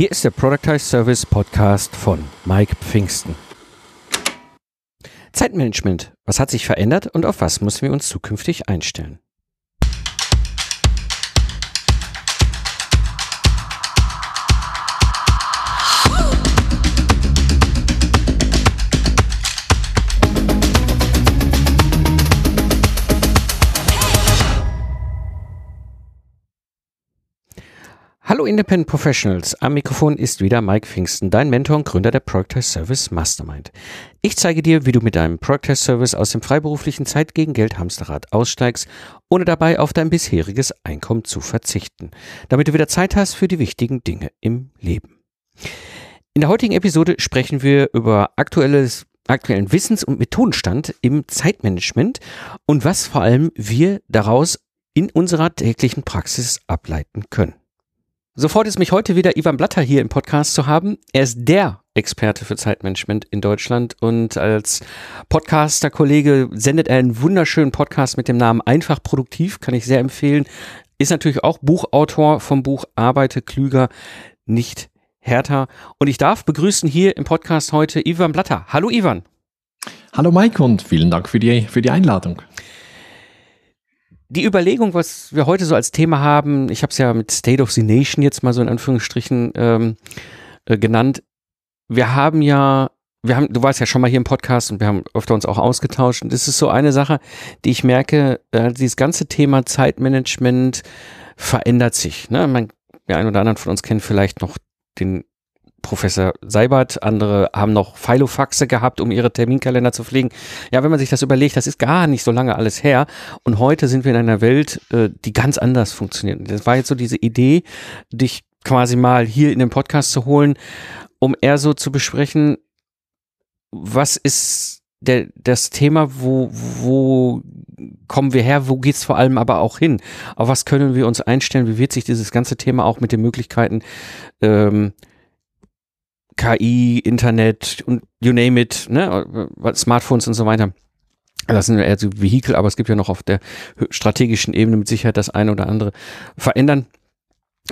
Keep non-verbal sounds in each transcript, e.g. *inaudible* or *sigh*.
Hier ist der Productize Service Podcast von Mike Pfingsten. Zeitmanagement. Was hat sich verändert und auf was müssen wir uns zukünftig einstellen? Hallo Independent Professionals, am Mikrofon ist wieder Mike Pfingsten, dein Mentor und Gründer der Productize Service Mastermind. Ich zeige dir, wie du mit deinem Productize Service aus dem freiberuflichen Zeit gegen Geld Hamsterrad aussteigst, ohne dabei auf dein bisheriges Einkommen zu verzichten, damit du wieder Zeit hast für die wichtigen Dinge im Leben. In der heutigen Episode sprechen wir über aktuelles aktuellen Wissens- und Methodenstand im Zeitmanagement und was vor allem wir daraus in unserer täglichen Praxis ableiten können. So freut es mich heute wieder, Ivan Blatter hier im Podcast zu haben. Er ist der Experte für Zeitmanagement in Deutschland und als Podcaster-Kollege sendet er einen wunderschönen Podcast mit dem Namen Einfach Produktiv, kann ich sehr empfehlen. Ist natürlich auch Buchautor vom Buch Arbeite klüger, nicht härter. Und ich darf begrüßen hier im Podcast heute Ivan Blatter. Hallo Ivan. Hallo Mike und vielen Dank für die, für die Einladung die Überlegung, was wir heute so als Thema haben, ich habe es ja mit State of the Nation jetzt mal so in Anführungsstrichen ähm, äh, genannt. Wir haben ja, wir haben, du warst ja schon mal hier im Podcast und wir haben öfter uns auch ausgetauscht. Und das ist so eine Sache, die ich merke, äh, dieses ganze Thema Zeitmanagement verändert sich. Ne? Man, der ein oder andere von uns kennt vielleicht noch den Professor Seibert, andere haben noch Filofaxe gehabt, um ihre Terminkalender zu pflegen. Ja, wenn man sich das überlegt, das ist gar nicht so lange alles her. Und heute sind wir in einer Welt, äh, die ganz anders funktioniert. Das war jetzt so diese Idee, dich quasi mal hier in den Podcast zu holen, um eher so zu besprechen, was ist der, das Thema, wo, wo kommen wir her, wo geht's vor allem aber auch hin? Auf was können wir uns einstellen? Wie wird sich dieses ganze Thema auch mit den Möglichkeiten ähm, KI, Internet und you name it, ne, Smartphones und so weiter. Das sind eher so Vehikel, aber es gibt ja noch auf der strategischen Ebene mit Sicherheit das eine oder andere verändern.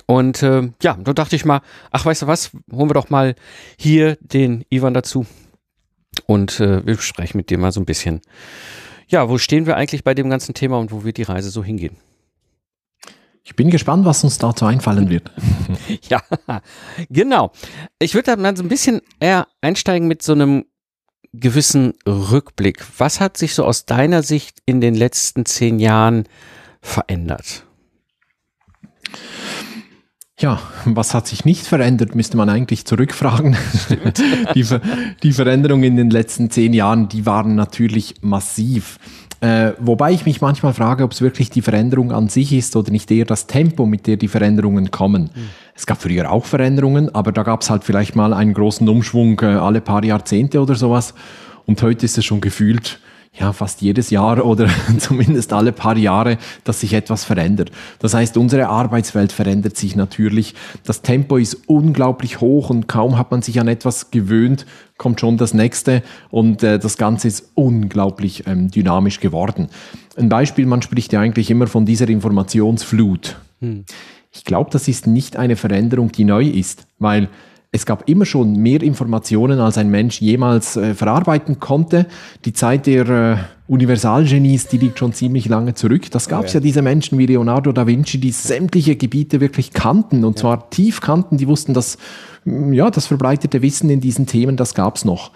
Und äh, ja, da dachte ich mal, ach, weißt du was, holen wir doch mal hier den Ivan dazu und äh, wir sprechen mit dir mal so ein bisschen. Ja, wo stehen wir eigentlich bei dem ganzen Thema und wo wird die Reise so hingehen? Ich bin gespannt, was uns dazu einfallen wird. *laughs* ja, genau. Ich würde da mal so ein bisschen eher einsteigen mit so einem gewissen Rückblick. Was hat sich so aus deiner Sicht in den letzten zehn Jahren verändert? Ja, was hat sich nicht verändert, müsste man eigentlich zurückfragen. *laughs* die, Ver die Veränderungen in den letzten zehn Jahren, die waren natürlich massiv. Äh, wobei ich mich manchmal frage, ob es wirklich die Veränderung an sich ist oder nicht eher das Tempo, mit der die Veränderungen kommen. Mhm. Es gab früher auch Veränderungen, aber da gab es halt vielleicht mal einen großen Umschwung äh, alle paar Jahrzehnte oder sowas. Und heute ist es schon gefühlt ja, fast jedes Jahr *laughs* oder zumindest alle paar Jahre, dass sich etwas verändert. Das heißt, unsere Arbeitswelt verändert sich natürlich. Das Tempo ist unglaublich hoch und kaum hat man sich an etwas gewöhnt, kommt schon das nächste und äh, das Ganze ist unglaublich ähm, dynamisch geworden. Ein Beispiel, man spricht ja eigentlich immer von dieser Informationsflut. Hm. Ich glaube, das ist nicht eine Veränderung, die neu ist, weil es gab immer schon mehr Informationen, als ein Mensch jemals äh, verarbeiten konnte. Die Zeit der äh, Universalgenies, die liegt schon ziemlich lange zurück. Das gab es ja. ja. diese Menschen wie Leonardo da Vinci, die sämtliche Gebiete wirklich kannten und ja. zwar tief kannten. Die wussten, dass mm, ja das verbreitete Wissen in diesen Themen, das gab es noch.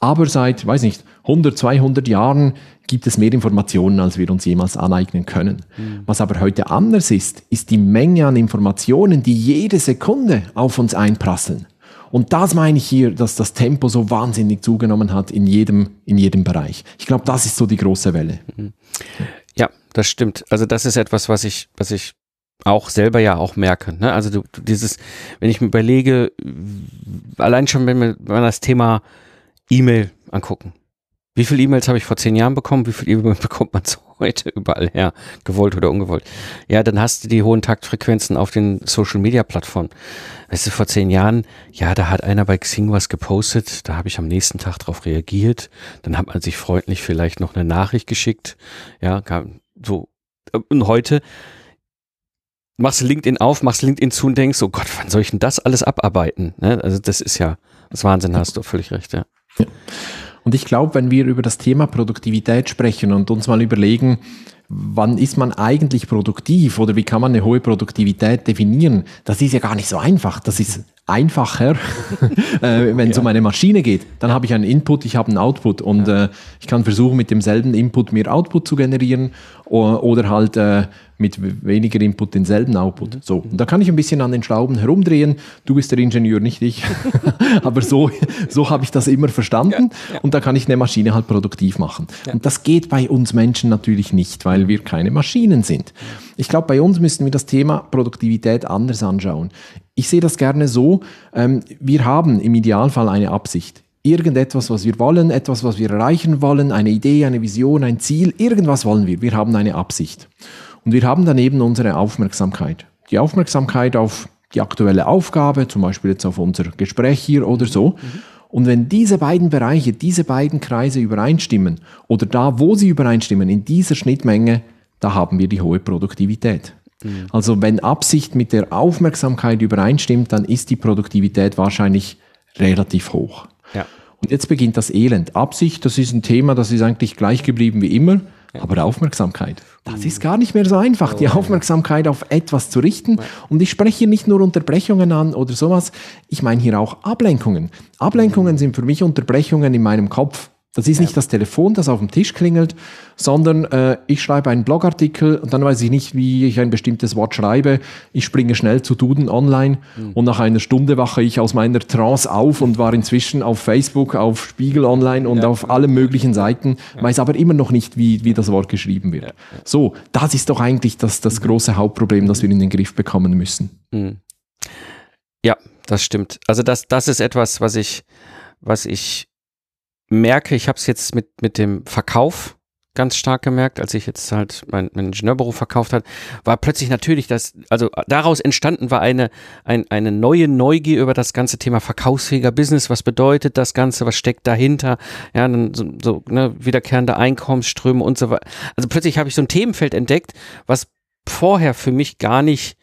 Aber seit, weiß nicht, 100, 200 Jahren gibt es mehr Informationen, als wir uns jemals aneignen können. Mhm. Was aber heute anders ist, ist die Menge an Informationen, die jede Sekunde auf uns einprasseln. Und das meine ich hier, dass das Tempo so wahnsinnig zugenommen hat in jedem, in jedem Bereich. Ich glaube, das ist so die große Welle. Mhm. Ja, das stimmt. Also das ist etwas, was ich, was ich auch selber ja auch merke. Ne? Also du, dieses, wenn ich mir überlege, allein schon wenn wir, wenn wir das Thema E-Mail angucken. Wie viele E-Mails habe ich vor zehn Jahren bekommen? Wie viele E-Mails *laughs* bekommt man so heute überall her? Gewollt oder ungewollt? Ja, dann hast du die hohen Taktfrequenzen auf den Social Media Plattformen. Weißt du, vor zehn Jahren, ja, da hat einer bei Xing was gepostet, da habe ich am nächsten Tag darauf reagiert, dann hat man sich freundlich vielleicht noch eine Nachricht geschickt, ja, so. Und heute, machst LinkedIn auf, machst LinkedIn zu und denkst, oh Gott, wann soll ich denn das alles abarbeiten? Ne? Also das ist ja das Wahnsinn, hast du völlig recht, ja. ja. Und ich glaube, wenn wir über das Thema Produktivität sprechen und uns mal überlegen, wann ist man eigentlich produktiv oder wie kann man eine hohe Produktivität definieren, das ist ja gar nicht so einfach. Das ist einfacher, *laughs* äh, wenn es ja. um eine Maschine geht. Dann habe ich einen Input, ich habe einen Output und ja. äh, ich kann versuchen, mit demselben Input mehr Output zu generieren oder halt äh, mit weniger Input denselben Output. Mhm. So, und da kann ich ein bisschen an den Schrauben herumdrehen. Du bist der Ingenieur, nicht ich. *laughs* *laughs* Aber so, so habe ich das immer verstanden. Ja, ja. Und da kann ich eine Maschine halt produktiv machen. Ja. Und das geht bei uns Menschen natürlich nicht, weil wir keine Maschinen sind. Ich glaube, bei uns müssen wir das Thema Produktivität anders anschauen. Ich sehe das gerne so, ähm, wir haben im Idealfall eine Absicht irgendetwas, was wir wollen, etwas, was wir erreichen wollen, eine Idee, eine Vision, ein Ziel, irgendwas wollen wir. Wir haben eine Absicht. Und wir haben daneben unsere Aufmerksamkeit. Die Aufmerksamkeit auf die aktuelle Aufgabe, zum Beispiel jetzt auf unser Gespräch hier oder so. Und wenn diese beiden Bereiche, diese beiden Kreise übereinstimmen oder da, wo sie übereinstimmen, in dieser Schnittmenge, da haben wir die hohe Produktivität. Mhm. Also wenn Absicht mit der Aufmerksamkeit übereinstimmt, dann ist die Produktivität wahrscheinlich relativ hoch. Ja. Und jetzt beginnt das Elend. Absicht, das ist ein Thema, das ist eigentlich gleich geblieben wie immer, ja. aber Aufmerksamkeit, das ist gar nicht mehr so einfach, die Aufmerksamkeit auf etwas zu richten. Und ich spreche hier nicht nur Unterbrechungen an oder sowas, ich meine hier auch Ablenkungen. Ablenkungen sind für mich Unterbrechungen in meinem Kopf. Das ist nicht das Telefon, das auf dem Tisch klingelt, sondern äh, ich schreibe einen Blogartikel und dann weiß ich nicht, wie ich ein bestimmtes Wort schreibe. Ich springe schnell zu Duden online mhm. und nach einer Stunde wache ich aus meiner Trance auf und war inzwischen auf Facebook, auf Spiegel Online und ja. auf allen möglichen Seiten, ja. weiß aber immer noch nicht, wie, wie das Wort geschrieben wird. Ja. So, das ist doch eigentlich das, das große Hauptproblem, das wir in den Griff bekommen müssen. Mhm. Ja, das stimmt. Also das, das ist etwas, was ich, was ich merke, ich habe es jetzt mit, mit dem Verkauf ganz stark gemerkt, als ich jetzt halt mein, mein Ingenieurbüro verkauft hat, war plötzlich natürlich das, also daraus entstanden war eine, ein, eine neue Neugier über das ganze Thema verkaufsfähiger Business. Was bedeutet das Ganze? Was steckt dahinter? Ja, dann so, so ne, wiederkehrende Einkommensströme und so weiter. Also plötzlich habe ich so ein Themenfeld entdeckt, was vorher für mich gar nicht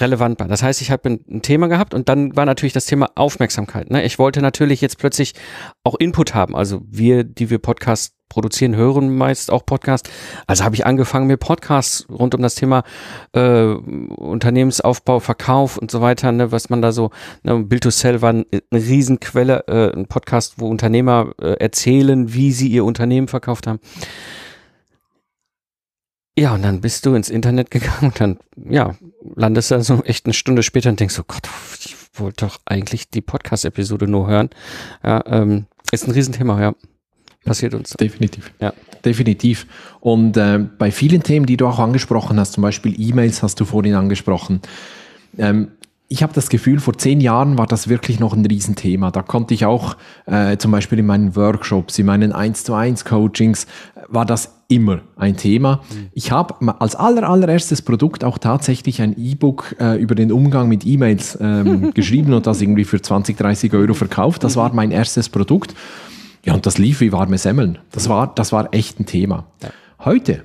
relevant war. Das heißt, ich habe ein, Thema gehabt und dann war natürlich das Thema Aufmerksamkeit. Ne? Ich wollte natürlich jetzt plötzlich auch Input haben. Also wir, die wir Podcasts produzieren, hören meist auch Podcasts. Also habe ich angefangen, mir Podcasts rund um das Thema äh, Unternehmensaufbau, Verkauf und so weiter, ne, was man da so, ne, Bill to Sell war eine Riesenquelle, äh, ein Podcast, wo Unternehmer äh, erzählen, wie sie ihr Unternehmen verkauft haben. Ja, und dann bist du ins Internet gegangen und dann, ja, landest du so echt eine Stunde später und denkst so, Gott, ich wollte doch eigentlich die Podcast-Episode nur hören. Ja, ähm, ist ein Riesenthema, ja. Passiert uns. Definitiv. Ja. Definitiv. Und äh, bei vielen Themen, die du auch angesprochen hast, zum Beispiel E-Mails hast du vorhin angesprochen, ähm, ich habe das Gefühl, vor zehn Jahren war das wirklich noch ein Riesenthema. Da konnte ich auch äh, zum Beispiel in meinen Workshops, in meinen 1 zu 1 Coachings, war das immer ein Thema. Mhm. Ich habe als aller, allererstes Produkt auch tatsächlich ein E-Book äh, über den Umgang mit E-Mails ähm, *laughs* geschrieben und das irgendwie für 20, 30 Euro verkauft. Das war mein erstes Produkt. Ja, und das lief wie warme Semmeln. Das war, das war echt ein Thema. Heute,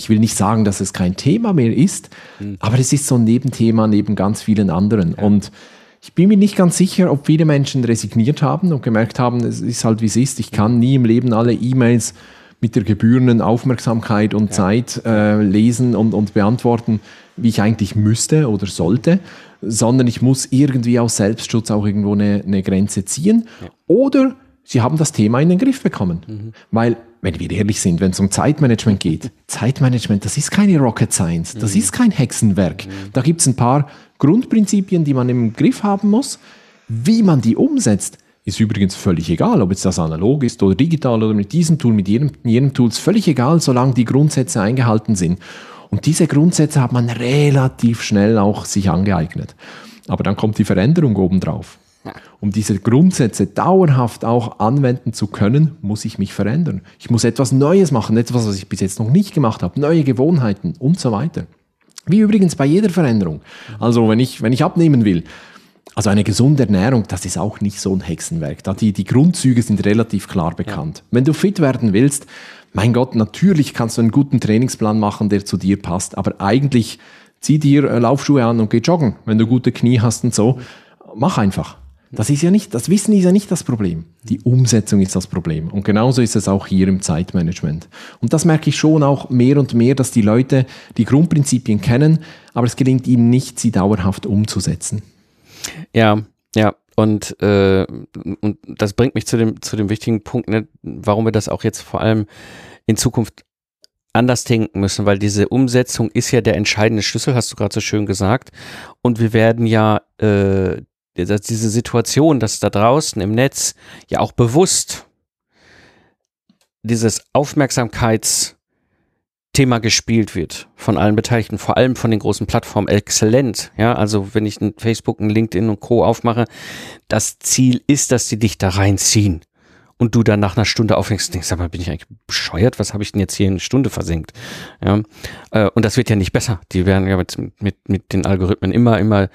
ich will nicht sagen, dass es kein Thema mehr ist, mhm. aber es ist so ein Nebenthema neben ganz vielen anderen. Ja. Und ich bin mir nicht ganz sicher, ob viele Menschen resigniert haben und gemerkt haben, es ist halt wie es ist. Ich kann nie im Leben alle E-Mails mit der gebührenden Aufmerksamkeit und ja. Zeit äh, lesen und, und beantworten, wie ich eigentlich müsste oder sollte, sondern ich muss irgendwie aus Selbstschutz auch irgendwo eine, eine Grenze ziehen. Ja. Oder sie haben das Thema in den Griff bekommen. Mhm. Weil wenn wir ehrlich sind, wenn es um Zeitmanagement geht, Zeitmanagement, das ist keine Rocket Science, das mhm. ist kein Hexenwerk. Mhm. Da gibt es ein paar Grundprinzipien, die man im Griff haben muss. Wie man die umsetzt, ist übrigens völlig egal, ob jetzt das analog ist oder digital oder mit diesem Tool, mit jedem, jedem Tool, ist völlig egal, solange die Grundsätze eingehalten sind. Und diese Grundsätze hat man relativ schnell auch sich angeeignet. Aber dann kommt die Veränderung obendrauf. Um diese Grundsätze dauerhaft auch anwenden zu können, muss ich mich verändern. Ich muss etwas Neues machen, etwas, was ich bis jetzt noch nicht gemacht habe, neue Gewohnheiten und so weiter. Wie übrigens bei jeder Veränderung. Also wenn ich, wenn ich abnehmen will, also eine gesunde Ernährung, das ist auch nicht so ein Hexenwerk. Da die, die Grundzüge sind relativ klar bekannt. Ja. Wenn du fit werden willst, mein Gott, natürlich kannst du einen guten Trainingsplan machen, der zu dir passt, aber eigentlich zieh dir äh, Laufschuhe an und geh joggen, wenn du gute Knie hast und so. Mach einfach. Das ist ja nicht, das Wissen ist ja nicht das Problem. Die Umsetzung ist das Problem. Und genauso ist es auch hier im Zeitmanagement. Und das merke ich schon auch mehr und mehr, dass die Leute die Grundprinzipien kennen, aber es gelingt ihnen nicht, sie dauerhaft umzusetzen. Ja, ja. Und, äh, und das bringt mich zu dem, zu dem wichtigen Punkt, ne, warum wir das auch jetzt vor allem in Zukunft anders denken müssen, weil diese Umsetzung ist ja der entscheidende Schlüssel, hast du gerade so schön gesagt. Und wir werden ja äh, diese Situation, dass da draußen im Netz ja auch bewusst dieses Aufmerksamkeitsthema gespielt wird von allen Beteiligten, vor allem von den großen Plattformen, exzellent. Ja, also wenn ich ein Facebook, ein LinkedIn und Co. aufmache, das Ziel ist, dass sie dich da reinziehen und du dann nach einer Stunde aufhängst und denkst, sag mal, bin ich eigentlich bescheuert? Was habe ich denn jetzt hier in eine Stunde versenkt? Ja, äh, und das wird ja nicht besser. Die werden ja mit, mit, mit den Algorithmen immer, immer,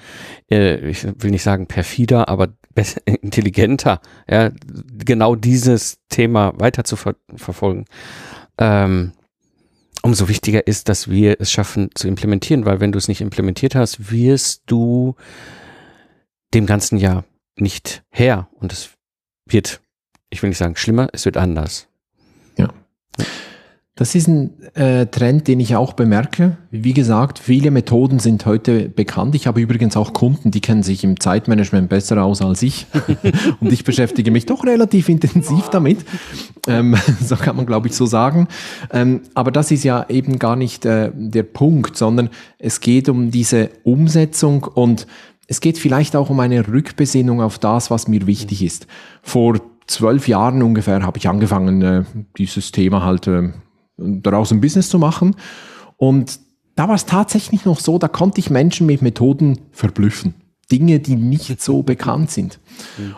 äh, ich will nicht sagen perfider, aber *laughs* intelligenter, ja, genau dieses Thema weiter zu ver verfolgen. Ähm, umso wichtiger ist, dass wir es schaffen zu implementieren, weil wenn du es nicht implementiert hast, wirst du dem ganzen Jahr nicht her und es wird ich will nicht sagen schlimmer, es wird anders. Ja. Das ist ein äh, Trend, den ich auch bemerke. Wie gesagt, viele Methoden sind heute bekannt. Ich habe übrigens auch Kunden, die kennen sich im Zeitmanagement besser aus als ich. *laughs* Und ich beschäftige mich doch relativ intensiv damit. Ähm, *laughs* so kann man, glaube ich, so sagen. Ähm, aber das ist ja eben gar nicht äh, der Punkt, sondern es geht um diese Umsetzung und es geht vielleicht auch um eine Rückbesinnung auf das, was mir wichtig ist. Vor zwölf Jahren ungefähr habe ich angefangen, äh, dieses Thema halt äh, daraus ein Business zu machen. Und da war es tatsächlich noch so, da konnte ich Menschen mit Methoden verblüffen. Dinge, die nicht so *laughs* bekannt sind.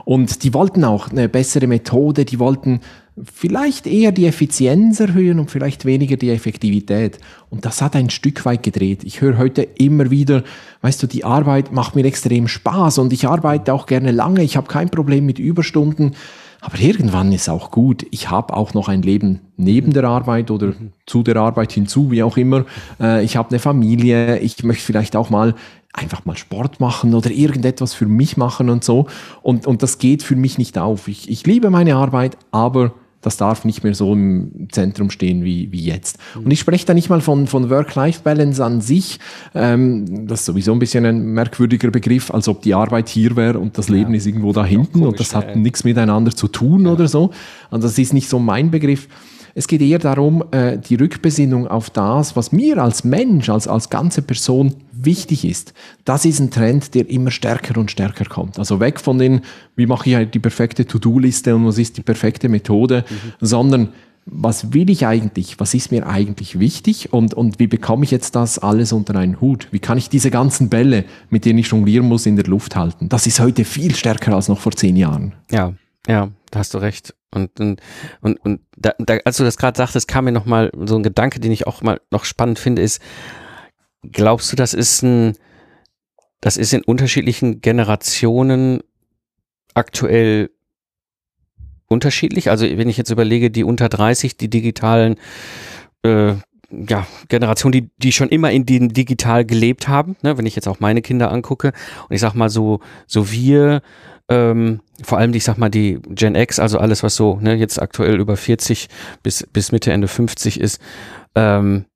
Und die wollten auch eine bessere Methode, die wollten vielleicht eher die Effizienz erhöhen und vielleicht weniger die Effektivität. Und das hat ein Stück weit gedreht. Ich höre heute immer wieder, weißt du, die Arbeit macht mir extrem Spaß und ich arbeite auch gerne lange, ich habe kein Problem mit Überstunden. Aber irgendwann ist auch gut. Ich habe auch noch ein Leben neben der Arbeit oder zu der Arbeit hinzu, wie auch immer. Äh, ich habe eine Familie. Ich möchte vielleicht auch mal einfach mal Sport machen oder irgendetwas für mich machen und so. Und, und das geht für mich nicht auf. Ich, ich liebe meine Arbeit, aber das darf nicht mehr so im Zentrum stehen wie, wie jetzt. Und ich spreche da nicht mal von, von Work-Life-Balance an sich. Ähm, das ist sowieso ein bisschen ein merkwürdiger Begriff, als ob die Arbeit hier wäre und das Leben ja. ist irgendwo da hinten und das hat nichts miteinander zu tun ja. oder so. Und das ist nicht so mein Begriff. Es geht eher darum, äh, die Rückbesinnung auf das, was mir als Mensch, als, als ganze Person wichtig ist. Das ist ein Trend, der immer stärker und stärker kommt. Also weg von den, wie mache ich halt die perfekte To-Do-Liste und was ist die perfekte Methode, mhm. sondern was will ich eigentlich? Was ist mir eigentlich wichtig? Und, und wie bekomme ich jetzt das alles unter einen Hut? Wie kann ich diese ganzen Bälle, mit denen ich jonglieren muss, in der Luft halten? Das ist heute viel stärker als noch vor zehn Jahren. Ja, ja, da hast du recht. Und, und, und, und da, da, als du das gerade sagtest, kam mir noch mal so ein Gedanke, den ich auch mal noch spannend finde, ist, glaubst du, das ist ein, das ist in unterschiedlichen Generationen aktuell unterschiedlich? Also wenn ich jetzt überlege, die unter 30, die digitalen äh, ja, Generation, die, die schon immer in den digital gelebt haben, ne, wenn ich jetzt auch meine Kinder angucke und ich sag mal so, so wir ähm, vor allem, ich sag mal, die Gen X, also alles, was so ne, jetzt aktuell über 40 bis, bis Mitte, Ende 50 ist, ähm,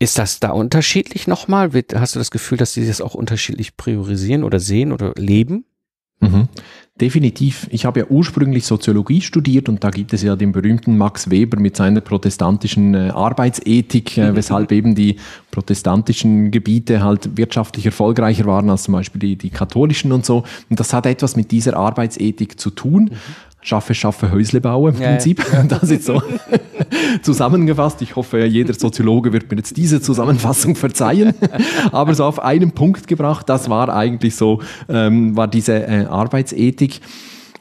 ist das da unterschiedlich nochmal? Hast du das Gefühl, dass die das auch unterschiedlich priorisieren oder sehen oder leben? Mhm. Definitiv. Ich habe ja ursprünglich Soziologie studiert und da gibt es ja den berühmten Max Weber mit seiner protestantischen äh, Arbeitsethik, äh, *laughs* weshalb eben die protestantischen Gebiete halt wirtschaftlich erfolgreicher waren als zum Beispiel die, die katholischen und so. Und das hat etwas mit dieser Arbeitsethik zu tun. Mhm. Schaffe, schaffe, Häusle bauen im ja, Prinzip. Ja. *laughs* Das ist so *laughs* zusammengefasst. Ich hoffe, jeder Soziologe wird mir jetzt diese Zusammenfassung verzeihen. *laughs* Aber so auf einen Punkt gebracht, das war eigentlich so, ähm, war diese äh, Arbeitsethik.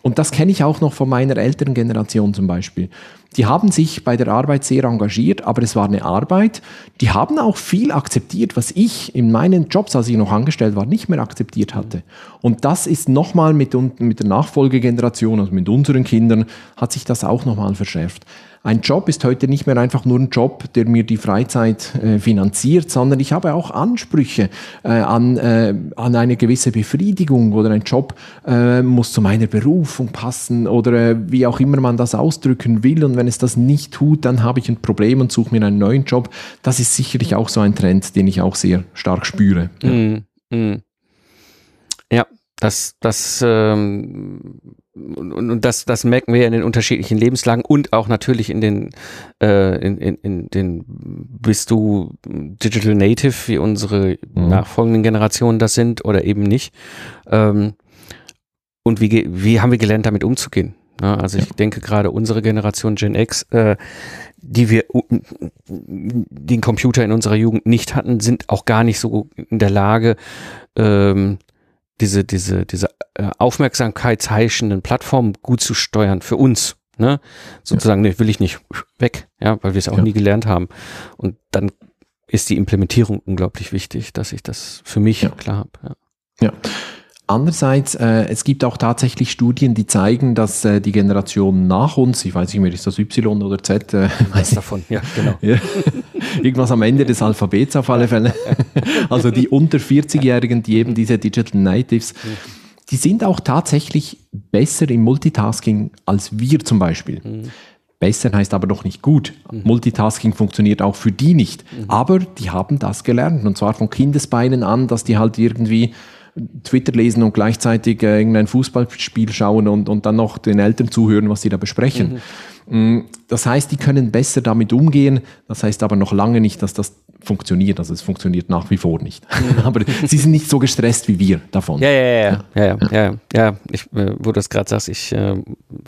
Und das kenne ich auch noch von meiner älteren Generation zum Beispiel. Die haben sich bei der Arbeit sehr engagiert, aber es war eine Arbeit. Die haben auch viel akzeptiert, was ich in meinen Jobs, als ich noch angestellt war, nicht mehr akzeptiert hatte. Und das ist nochmal mit, mit der Nachfolgegeneration, also mit unseren Kindern, hat sich das auch nochmal verschärft ein Job ist heute nicht mehr einfach nur ein Job, der mir die Freizeit äh, finanziert, sondern ich habe auch Ansprüche äh, an, äh, an eine gewisse Befriedigung oder ein Job äh, muss zu meiner Berufung passen oder äh, wie auch immer man das ausdrücken will. Und wenn es das nicht tut, dann habe ich ein Problem und suche mir einen neuen Job. Das ist sicherlich auch so ein Trend, den ich auch sehr stark spüre. Ja, mm, mm. ja das, das ähm und, und das, das merken wir in den unterschiedlichen Lebenslagen und auch natürlich in den, äh, in, in, in den, bist du Digital Native, wie unsere mhm. nachfolgenden Generationen das sind oder eben nicht. Ähm, und wie, wie haben wir gelernt, damit umzugehen? Ja, also ich denke gerade unsere Generation Gen X, äh, die wir den Computer in unserer Jugend nicht hatten, sind auch gar nicht so in der Lage, ähm, diese, diese, diese äh, aufmerksamkeitsheischenden Plattformen gut zu steuern für uns. Ne? Sozusagen, ja. ne, will ich nicht weg, ja, weil wir es auch ja. nie gelernt haben. Und dann ist die Implementierung unglaublich wichtig, dass ich das für mich ja. klar habe. Ja. ja. Andererseits, äh, es gibt auch tatsächlich Studien, die zeigen, dass äh, die Generation nach uns, ich weiß nicht mehr, ist das Y oder Z? Äh, *laughs* weiß davon, ja, genau. ja, *laughs* irgendwas am Ende des Alphabets auf alle Fälle. *laughs* also die unter 40-Jährigen, die eben diese Digital Natives, die sind auch tatsächlich besser im Multitasking als wir zum Beispiel. Mhm. Besser heißt aber noch nicht gut. Mhm. Multitasking funktioniert auch für die nicht. Mhm. Aber die haben das gelernt. Und zwar von Kindesbeinen an, dass die halt irgendwie Twitter lesen und gleichzeitig äh, irgendein Fußballspiel schauen und, und dann noch den Eltern zuhören, was sie da besprechen. Mhm. Mm, das heißt, die können besser damit umgehen. Das heißt aber noch lange nicht, dass das funktioniert. Also es funktioniert nach wie vor nicht. Mhm. *laughs* aber sie sind nicht so gestresst wie wir davon. Ja, ja, ja, ja, ja, ja. Ich, äh, wo du das gerade sagst, ich äh,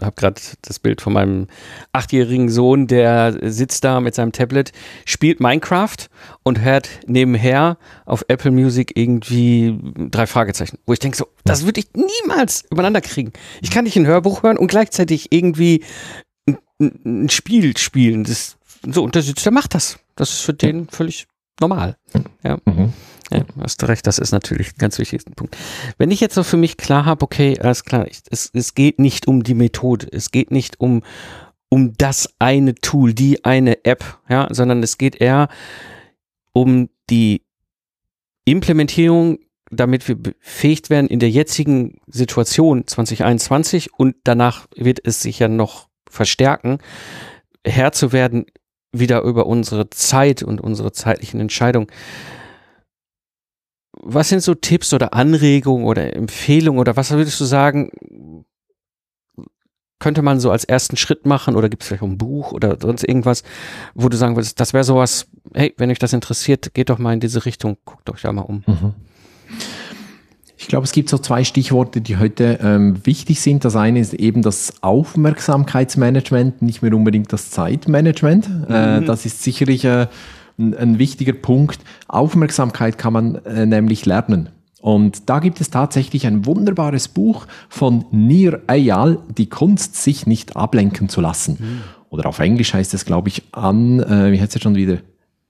habe gerade das Bild von meinem achtjährigen Sohn, der sitzt da mit seinem Tablet, spielt Minecraft und hört nebenher auf Apple Music irgendwie drei Fragezeichen. Wo ich denke so, das würde ich niemals übereinander kriegen. Ich kann nicht ein Hörbuch hören und gleichzeitig irgendwie ein Spiel spielen. Das, so, und der sitzt, der macht das. Das ist für den völlig normal. Ja. Mhm. Ja, hast du recht, das ist natürlich ein ganz wichtiger Punkt. Wenn ich jetzt so für mich klar habe, okay, alles klar, ich, es, es geht nicht um die Methode, es geht nicht um, um das eine Tool, die eine App, ja, sondern es geht eher um die Implementierung, damit wir befähigt werden in der jetzigen Situation 2021 und danach wird es sich ja noch verstärken, Herr zu werden, wieder über unsere Zeit und unsere zeitlichen Entscheidungen. Was sind so Tipps oder Anregungen oder Empfehlungen oder was würdest du sagen, könnte man so als ersten Schritt machen oder gibt es vielleicht ein Buch oder sonst irgendwas, wo du sagen würdest, das wäre sowas, hey, wenn euch das interessiert, geht doch mal in diese Richtung, guckt euch da mal um. Mhm. Ich glaube, es gibt so zwei Stichworte, die heute ähm, wichtig sind. Das eine ist eben das Aufmerksamkeitsmanagement, nicht mehr unbedingt das Zeitmanagement. Äh, mhm. Äh, das ist sicherlich äh, ein, ein, wichtiger Punkt. Aufmerksamkeit kann man äh, nämlich lernen. Und da gibt es tatsächlich ein wunderbares Buch von Nir Eyal, Die Kunst, sich nicht ablenken zu lassen. Mhm. Oder auf Englisch heißt es, glaube ich, an, äh, wie heißt es schon wieder?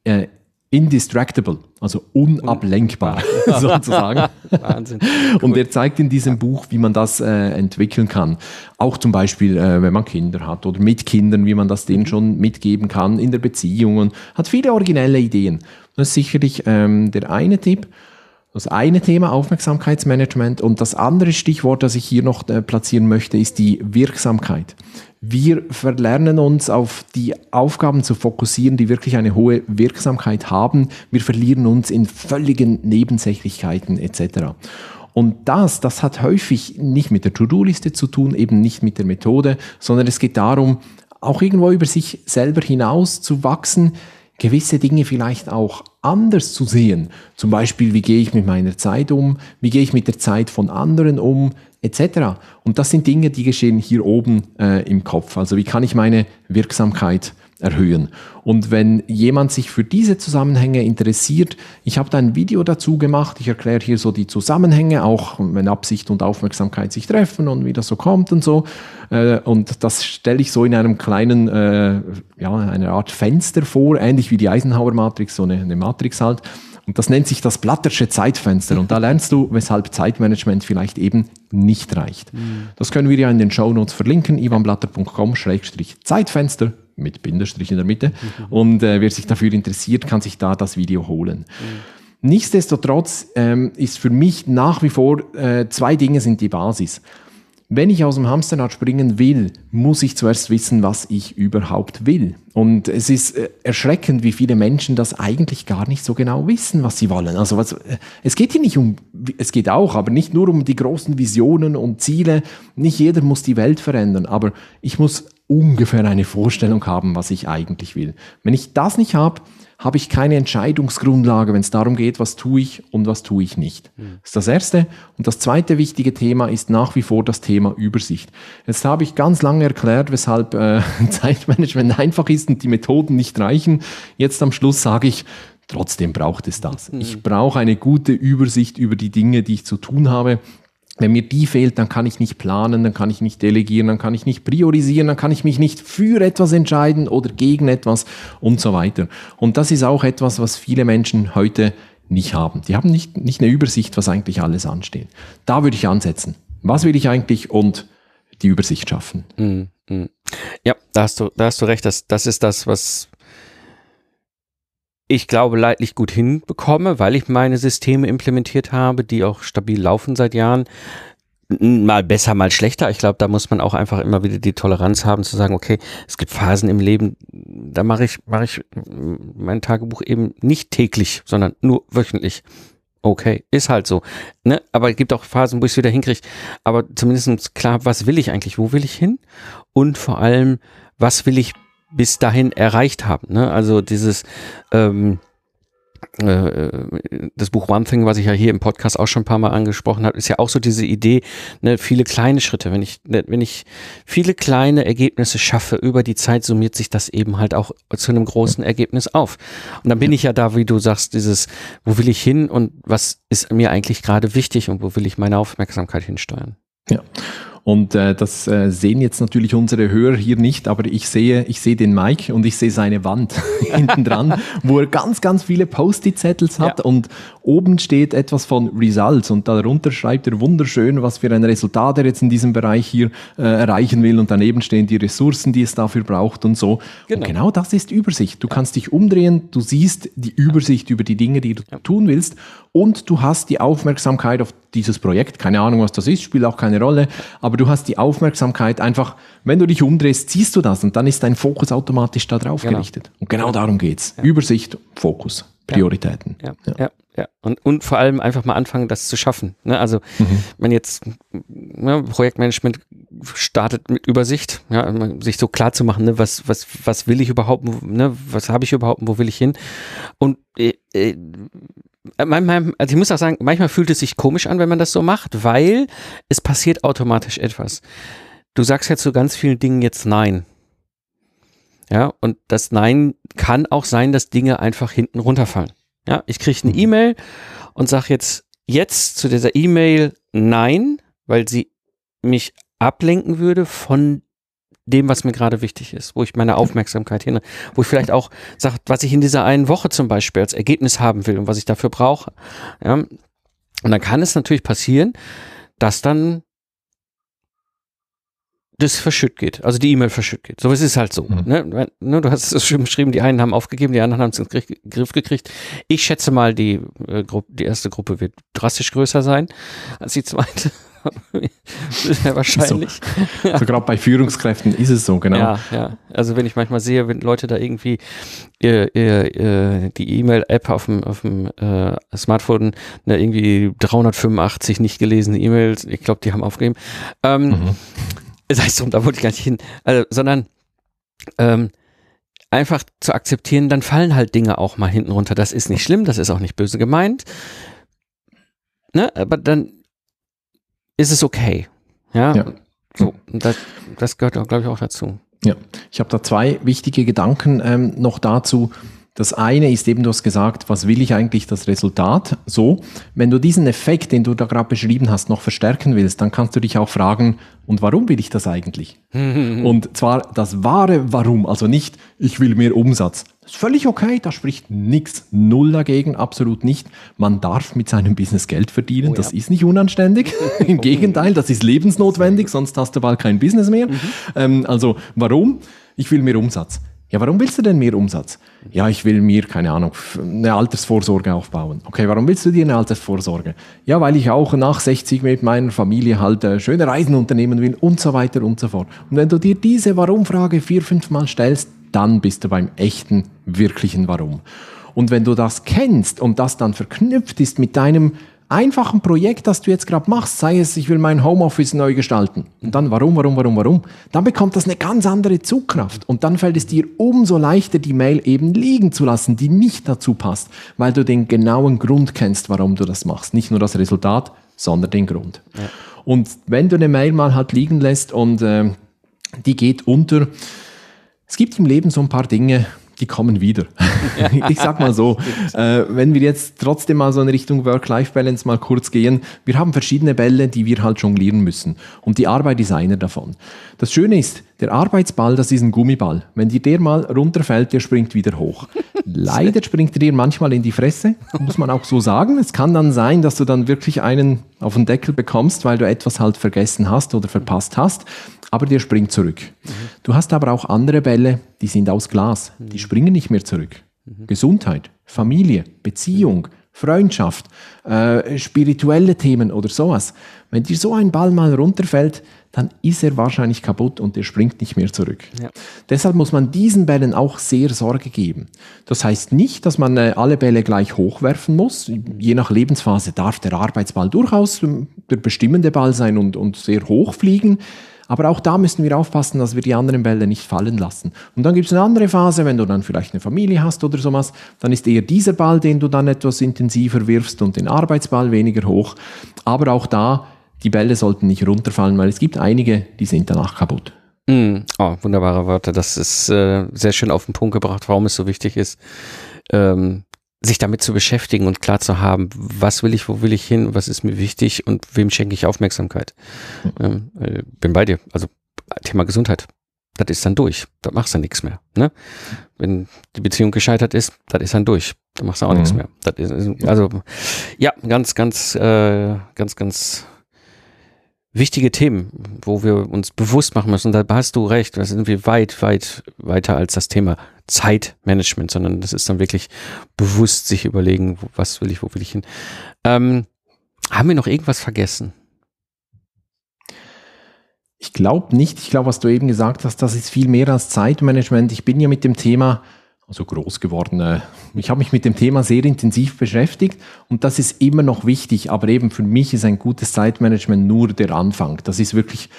Äh, indistractable, also unablenkbar *laughs* sozusagen. Wahnsinn. *laughs* Und er zeigt in diesem Buch, wie man das äh, entwickeln kann. Auch zum Beispiel, äh, wenn man Kinder hat oder mit Kindern, wie man das denen schon mitgeben kann in der Beziehung und hat viele originelle Ideen. Das ist sicherlich ähm, der eine Tipp. Das eine Thema Aufmerksamkeitsmanagement und das andere Stichwort, das ich hier noch äh, platzieren möchte, ist die Wirksamkeit. Wir verlernen uns auf die Aufgaben zu fokussieren, die wirklich eine hohe Wirksamkeit haben. Wir verlieren uns in völligen Nebensächlichkeiten etc. Und das, das hat häufig nicht mit der To-Do-Liste zu tun, eben nicht mit der Methode, sondern es geht darum, auch irgendwo über sich selber hinaus zu wachsen, gewisse Dinge vielleicht auch anders zu sehen. Zum Beispiel, wie gehe ich mit meiner Zeit um, wie gehe ich mit der Zeit von anderen um, etc. Und das sind Dinge, die geschehen hier oben äh, im Kopf. Also wie kann ich meine Wirksamkeit erhöhen. Und wenn jemand sich für diese Zusammenhänge interessiert, ich habe da ein Video dazu gemacht, ich erkläre hier so die Zusammenhänge, auch wenn Absicht und Aufmerksamkeit sich treffen und wie das so kommt und so. Äh, und das stelle ich so in einem kleinen, äh, ja, einer Art Fenster vor, ähnlich wie die Eisenhower-Matrix, so eine, eine Matrix halt. Und das nennt sich das Plattersche Zeitfenster. Und da lernst du, weshalb Zeitmanagement vielleicht eben nicht reicht. Mhm. Das können wir ja in den Show Notes verlinken, ivanblatter.com-zeitfenster mit Bindestrich in der Mitte. Mhm. Und äh, wer sich dafür interessiert, kann sich da das Video holen. Mhm. Nichtsdestotrotz ähm, ist für mich nach wie vor äh, zwei Dinge sind die Basis. Wenn ich aus dem Hamsterrad springen will, muss ich zuerst wissen, was ich überhaupt will. Und es ist äh, erschreckend, wie viele Menschen das eigentlich gar nicht so genau wissen, was sie wollen. Also was, äh, es geht hier nicht um, es geht auch, aber nicht nur um die großen Visionen und Ziele. Nicht jeder muss die Welt verändern, aber ich muss ungefähr eine Vorstellung haben, was ich eigentlich will. Wenn ich das nicht habe, habe ich keine Entscheidungsgrundlage, wenn es darum geht, was tue ich und was tue ich nicht. Mhm. Das ist das Erste. Und das zweite wichtige Thema ist nach wie vor das Thema Übersicht. Jetzt habe ich ganz lange erklärt, weshalb äh, *laughs* Zeitmanagement einfach ist und die Methoden nicht reichen. Jetzt am Schluss sage ich, trotzdem braucht es das. Mhm. Ich brauche eine gute Übersicht über die Dinge, die ich zu tun habe. Wenn mir die fehlt, dann kann ich nicht planen, dann kann ich nicht delegieren, dann kann ich nicht priorisieren, dann kann ich mich nicht für etwas entscheiden oder gegen etwas und so weiter. Und das ist auch etwas, was viele Menschen heute nicht haben. Die haben nicht, nicht eine Übersicht, was eigentlich alles ansteht. Da würde ich ansetzen. Was will ich eigentlich und die Übersicht schaffen. Mm, mm. Ja, da hast du, da hast du recht. Das, das ist das, was ich glaube, leidlich gut hinbekomme, weil ich meine Systeme implementiert habe, die auch stabil laufen seit Jahren. Mal besser, mal schlechter. Ich glaube, da muss man auch einfach immer wieder die Toleranz haben zu sagen, okay, es gibt Phasen im Leben, da mache ich, mache ich mein Tagebuch eben nicht täglich, sondern nur wöchentlich. Okay, ist halt so. Ne? Aber es gibt auch Phasen, wo ich es wieder hinkriege. Aber zumindest klar, was will ich eigentlich? Wo will ich hin? Und vor allem, was will ich bis dahin erreicht haben. Ne? Also dieses ähm, äh, das Buch One Thing, was ich ja hier im Podcast auch schon ein paar Mal angesprochen habe, ist ja auch so diese Idee, ne, viele kleine Schritte. Wenn ich, ne, wenn ich viele kleine Ergebnisse schaffe, über die Zeit summiert sich das eben halt auch zu einem großen Ergebnis auf. Und dann bin ich ja da, wie du sagst, dieses, wo will ich hin und was ist mir eigentlich gerade wichtig und wo will ich meine Aufmerksamkeit hinsteuern? Ja. Und äh, das äh, sehen jetzt natürlich unsere Hörer hier nicht, aber ich sehe, ich sehe den Mike und ich sehe seine Wand *laughs* hinten dran, wo er ganz, ganz viele Post-it-Zettels hat ja. und oben steht etwas von Results und darunter schreibt er wunderschön, was für ein Resultat er jetzt in diesem Bereich hier äh, erreichen will und daneben stehen die Ressourcen, die es dafür braucht und so. Genau, und genau das ist Übersicht. Du ja. kannst dich umdrehen, du siehst die Übersicht über die Dinge, die du ja. tun willst und du hast die Aufmerksamkeit auf dieses Projekt. Keine Ahnung, was das ist, spielt auch keine Rolle, aber du hast die Aufmerksamkeit einfach, wenn du dich umdrehst, siehst du das und dann ist dein Fokus automatisch da drauf genau. gerichtet. Und genau darum geht's. Ja. Übersicht, Fokus, Prioritäten. Ja, ja. ja. ja. Und, und vor allem einfach mal anfangen, das zu schaffen. Ne? Also, mhm. wenn jetzt ne, Projektmanagement startet mit Übersicht, ja, sich so klar zu machen, ne, was, was, was will ich überhaupt, ne, was habe ich überhaupt, wo will ich hin? Und äh, äh, also ich muss auch sagen, manchmal fühlt es sich komisch an, wenn man das so macht, weil es passiert automatisch etwas. Du sagst ja zu ganz vielen Dingen jetzt Nein. Ja, und das Nein kann auch sein, dass Dinge einfach hinten runterfallen. Ja, ich kriege eine mhm. E-Mail und sage jetzt, jetzt zu dieser E-Mail Nein, weil sie mich ablenken würde von dem, was mir gerade wichtig ist, wo ich meine Aufmerksamkeit hin, wo ich vielleicht auch sage, was ich in dieser einen Woche zum Beispiel als Ergebnis haben will und was ich dafür brauche. Ja. Und dann kann es natürlich passieren, dass dann das verschütt geht, also die E-Mail verschütt geht. So ist es halt so. Mhm. Ne? ne? Du hast es schon beschrieben, die einen haben aufgegeben, die anderen haben es in den Griff gekriegt. Ich schätze mal, die, äh, die erste Gruppe wird drastisch größer sein als die zweite. *laughs* ja, wahrscheinlich. So, ja. so gerade bei Führungskräften ist es so, genau. Ja, ja. Also wenn ich manchmal sehe, wenn Leute da irgendwie ihr, ihr, ihr, die E-Mail-App auf dem, auf dem äh, Smartphone ne, irgendwie 385 nicht gelesene E-Mails, ich glaube, die haben aufgegeben. Ähm, mhm. *laughs* Das heißt, da wollte ich gar nicht hin. Also, sondern ähm, einfach zu akzeptieren, dann fallen halt Dinge auch mal hinten runter. Das ist nicht schlimm, das ist auch nicht böse gemeint. Ne? Aber dann ist es okay. Ja. ja. So, das, das gehört, glaube ich, auch dazu. Ja, ich habe da zwei wichtige Gedanken ähm, noch dazu. Das eine ist eben, du hast gesagt, was will ich eigentlich das Resultat? So, wenn du diesen Effekt, den du da gerade beschrieben hast, noch verstärken willst, dann kannst du dich auch fragen, und warum will ich das eigentlich? *laughs* und zwar das wahre Warum, also nicht, ich will mehr Umsatz. Das ist völlig okay, da spricht nichts, null dagegen, absolut nicht. Man darf mit seinem Business Geld verdienen, oh ja. das ist nicht unanständig. *laughs* Im Gegenteil, das ist lebensnotwendig, sonst hast du bald kein Business mehr. Mhm. Ähm, also warum? Ich will mehr Umsatz. Ja, warum willst du denn mehr Umsatz? Ja, ich will mir, keine Ahnung, eine Altersvorsorge aufbauen. Okay, warum willst du dir eine Altersvorsorge? Ja, weil ich auch nach 60 mit meiner Familie halt äh, schöne Reisen unternehmen will und so weiter und so fort. Und wenn du dir diese Warum-Frage vier, fünf Mal stellst, dann bist du beim echten, wirklichen Warum. Und wenn du das kennst und das dann verknüpft ist mit deinem einfachen Projekt, das du jetzt gerade machst, sei es, ich will mein Homeoffice neu gestalten. Und dann warum, warum, warum, warum? Dann bekommt das eine ganz andere Zugkraft. Und dann fällt es dir umso leichter, die Mail eben liegen zu lassen, die nicht dazu passt, weil du den genauen Grund kennst, warum du das machst. Nicht nur das Resultat, sondern den Grund. Ja. Und wenn du eine Mail mal halt liegen lässt und äh, die geht unter, es gibt im Leben so ein paar Dinge, die kommen wieder. *laughs* ich sag mal so, *laughs* äh, wenn wir jetzt trotzdem mal so in Richtung Work-Life-Balance mal kurz gehen, wir haben verschiedene Bälle, die wir halt jonglieren müssen. Und die Arbeit ist einer davon. Das Schöne ist, der Arbeitsball, das ist ein Gummiball. Wenn dir der mal runterfällt, der springt wieder hoch. Leider springt er dir manchmal in die Fresse, muss man auch so sagen. Es kann dann sein, dass du dann wirklich einen auf den Deckel bekommst, weil du etwas halt vergessen hast oder verpasst hast aber der springt zurück. Mhm. Du hast aber auch andere Bälle, die sind aus Glas, die springen nicht mehr zurück. Mhm. Gesundheit, Familie, Beziehung, Freundschaft, äh, spirituelle Themen oder sowas. Wenn dir so ein Ball mal runterfällt, dann ist er wahrscheinlich kaputt und er springt nicht mehr zurück. Ja. Deshalb muss man diesen Bällen auch sehr Sorge geben. Das heißt nicht, dass man äh, alle Bälle gleich hochwerfen muss. Je nach Lebensphase darf der Arbeitsball durchaus der bestimmende Ball sein und, und sehr hoch fliegen. Aber auch da müssen wir aufpassen, dass wir die anderen Bälle nicht fallen lassen. Und dann gibt es eine andere Phase, wenn du dann vielleicht eine Familie hast oder sowas, dann ist eher dieser Ball, den du dann etwas intensiver wirfst und den Arbeitsball weniger hoch. Aber auch da, die Bälle sollten nicht runterfallen, weil es gibt einige, die sind danach kaputt. Mm, oh, wunderbare Worte. Das ist äh, sehr schön auf den Punkt gebracht, warum es so wichtig ist, ähm, sich damit zu beschäftigen und klar zu haben, was will ich, wo will ich hin, was ist mir wichtig und wem schenke ich Aufmerksamkeit. Ähm, äh, bin bei dir. Also Thema Gesundheit. Das ist dann durch. Da machst du nichts mehr. Ne? Wenn die Beziehung gescheitert ist, das ist dann durch. Da machst du auch mhm. nichts mehr. Das ist, also ja, ganz, ganz, äh, ganz, ganz wichtige Themen, wo wir uns bewusst machen müssen. Und da hast du recht, da sind wir weit, weit weiter als das Thema Zeitmanagement, sondern das ist dann wirklich bewusst sich überlegen, was will ich, wo will ich hin. Ähm, haben wir noch irgendwas vergessen? Ich glaube nicht. Ich glaube, was du eben gesagt hast, das ist viel mehr als Zeitmanagement. Ich bin ja mit dem Thema also groß geworden. Äh, ich habe mich mit dem Thema sehr intensiv beschäftigt und das ist immer noch wichtig, aber eben für mich ist ein gutes Zeitmanagement nur der Anfang. Das ist wirklich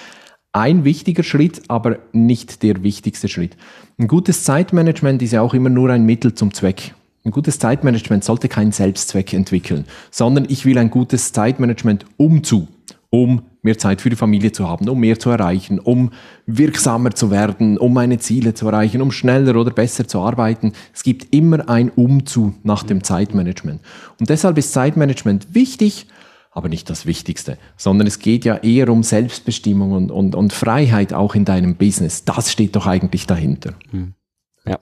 ein wichtiger Schritt, aber nicht der wichtigste Schritt. Ein gutes Zeitmanagement ist ja auch immer nur ein Mittel zum Zweck. Ein gutes Zeitmanagement sollte keinen Selbstzweck entwickeln, sondern ich will ein gutes Zeitmanagement um zu, um mehr Zeit für die Familie zu haben, um mehr zu erreichen, um wirksamer zu werden, um meine Ziele zu erreichen, um schneller oder besser zu arbeiten. Es gibt immer ein Umzu nach dem Zeitmanagement. Und deshalb ist Zeitmanagement wichtig, aber nicht das Wichtigste, sondern es geht ja eher um Selbstbestimmung und, und, und Freiheit auch in deinem Business. Das steht doch eigentlich dahinter. Hm. Ja.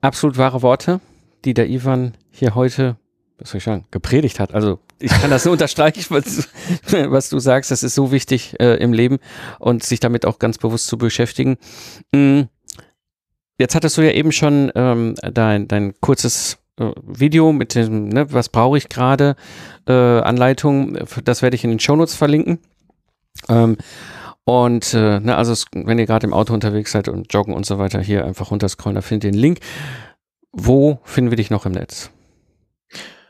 Absolut wahre Worte, die der Ivan hier heute was soll ich sagen, gepredigt hat. Also ich kann das nur *laughs* unterstreichen, was, was, du sagst. Das ist so wichtig äh, im Leben und sich damit auch ganz bewusst zu beschäftigen. Mhm. Jetzt hattest du ja eben schon ähm, dein, dein kurzes äh, Video mit dem, ne, was brauche ich gerade, äh, Anleitung, das werde ich in den Shownotes verlinken. Ähm, und äh, ne, also wenn ihr gerade im Auto unterwegs seid und joggen und so weiter, hier einfach runterscrollen, da findet ihr den Link. Wo finden wir dich noch im Netz?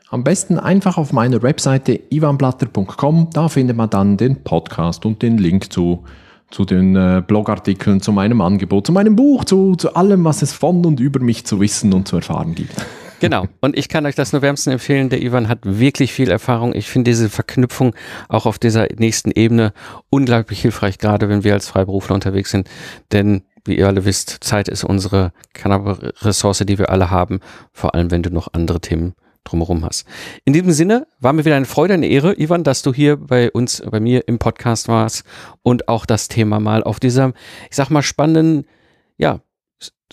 Am besten einfach auf meiner Webseite ivanblatter.com, da findet man dann den Podcast und den Link zu, zu den äh, Blogartikeln, zu meinem Angebot, zu meinem Buch, zu, zu allem, was es von und über mich zu wissen und zu erfahren gibt. Genau. Und ich kann euch das nur wärmsten empfehlen. Der Ivan hat wirklich viel Erfahrung. Ich finde diese Verknüpfung auch auf dieser nächsten Ebene unglaublich hilfreich, gerade wenn wir als Freiberufler unterwegs sind. Denn wie ihr alle wisst, Zeit ist unsere knappe Ressource, die wir alle haben. Vor allem, wenn du noch andere Themen drumherum hast. In diesem Sinne war mir wieder eine Freude, eine Ehre, Ivan, dass du hier bei uns, bei mir im Podcast warst und auch das Thema mal auf dieser, ich sag mal, spannenden, ja,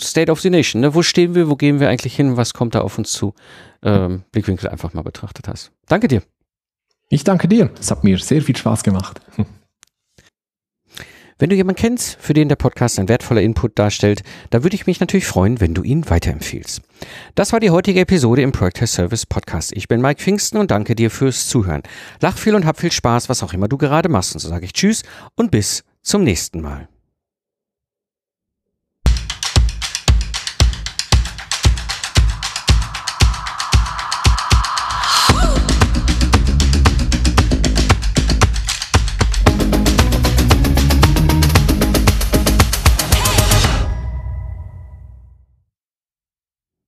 State of the Nation. Ne? Wo stehen wir? Wo gehen wir eigentlich hin? Was kommt da auf uns zu? Ähm, Blickwinkel einfach mal betrachtet hast. Danke dir. Ich danke dir. Es hat mir sehr viel Spaß gemacht. *laughs* Wenn du jemanden kennst, für den der Podcast ein wertvoller Input darstellt, dann würde ich mich natürlich freuen, wenn du ihn weiterempfiehlst. Das war die heutige Episode im Project Service Podcast. Ich bin Mike Pfingsten und danke dir fürs Zuhören. Lach viel und hab viel Spaß, was auch immer du gerade machst. Und so sage ich Tschüss und bis zum nächsten Mal.